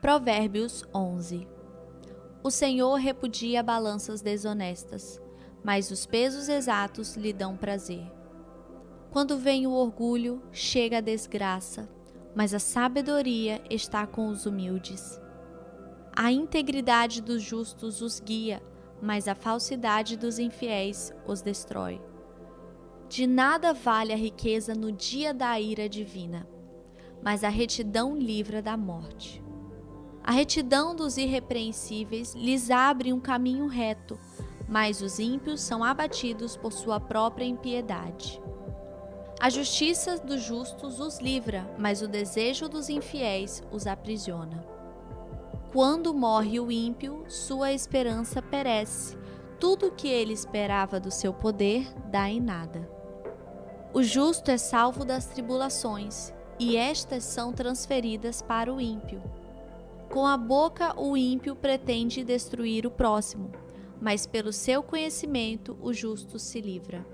Provérbios 11 O Senhor repudia balanças desonestas, mas os pesos exatos lhe dão prazer. Quando vem o orgulho, chega a desgraça, mas a sabedoria está com os humildes. A integridade dos justos os guia, mas a falsidade dos infiéis os destrói. De nada vale a riqueza no dia da ira divina, mas a retidão livra da morte. A retidão dos irrepreensíveis lhes abre um caminho reto, mas os ímpios são abatidos por sua própria impiedade. A justiça dos justos os livra, mas o desejo dos infiéis os aprisiona. Quando morre o ímpio, sua esperança perece. Tudo o que ele esperava do seu poder dá em nada. O justo é salvo das tribulações, e estas são transferidas para o ímpio. Com a boca, o ímpio pretende destruir o próximo, mas pelo seu conhecimento o justo se livra.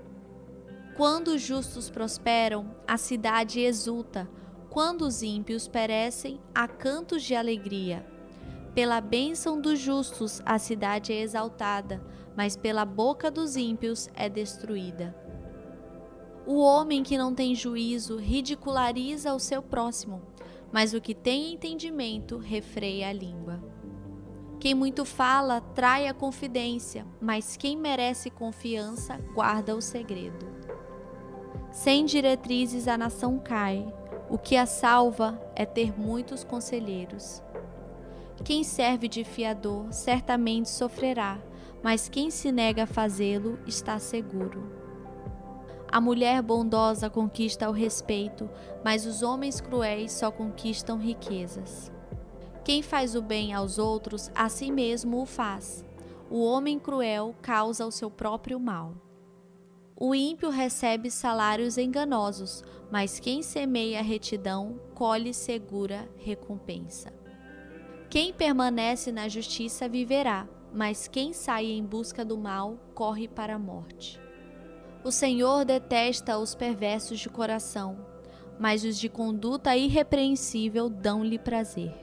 Quando os justos prosperam, a cidade exulta. Quando os ímpios perecem, há cantos de alegria. Pela bênção dos justos, a cidade é exaltada, mas pela boca dos ímpios é destruída. O homem que não tem juízo ridiculariza o seu próximo mas o que tem entendimento refreia a língua. Quem muito fala trai a confidência, mas quem merece confiança guarda o segredo. Sem diretrizes a nação cai, o que a salva é ter muitos conselheiros. Quem serve de fiador certamente sofrerá, mas quem se nega a fazê-lo está seguro. A mulher bondosa conquista o respeito, mas os homens cruéis só conquistam riquezas. Quem faz o bem aos outros, a si mesmo o faz. O homem cruel causa o seu próprio mal. O ímpio recebe salários enganosos, mas quem semeia retidão colhe segura recompensa. Quem permanece na justiça viverá, mas quem sai em busca do mal corre para a morte. O Senhor detesta os perversos de coração, mas os de conduta irrepreensível dão-lhe prazer.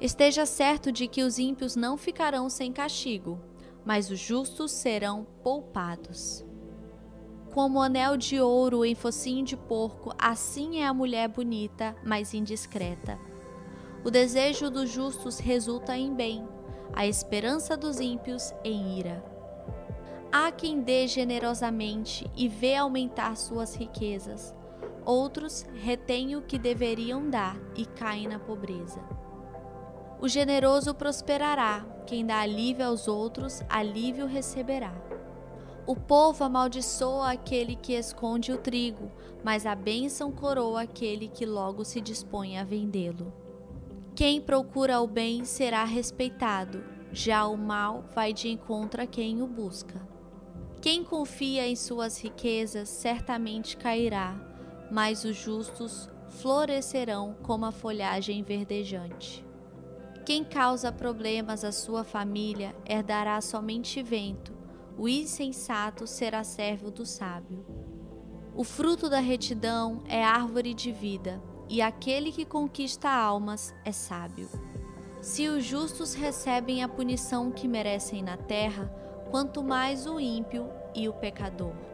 Esteja certo de que os ímpios não ficarão sem castigo, mas os justos serão poupados. Como anel de ouro em focinho de porco, assim é a mulher bonita, mas indiscreta. O desejo dos justos resulta em bem, a esperança dos ímpios em ira. Há quem dê generosamente e vê aumentar suas riquezas. Outros retêm o que deveriam dar e caem na pobreza. O generoso prosperará, quem dá alívio aos outros, alívio receberá. O povo amaldiçoa aquele que esconde o trigo, mas a bênção coroa aquele que logo se dispõe a vendê-lo. Quem procura o bem será respeitado, já o mal vai de encontro a quem o busca. Quem confia em suas riquezas certamente cairá, mas os justos florescerão como a folhagem verdejante. Quem causa problemas à sua família herdará somente vento, o insensato será servo do sábio. O fruto da retidão é árvore de vida, e aquele que conquista almas é sábio. Se os justos recebem a punição que merecem na terra, quanto mais o ímpio e o pecador.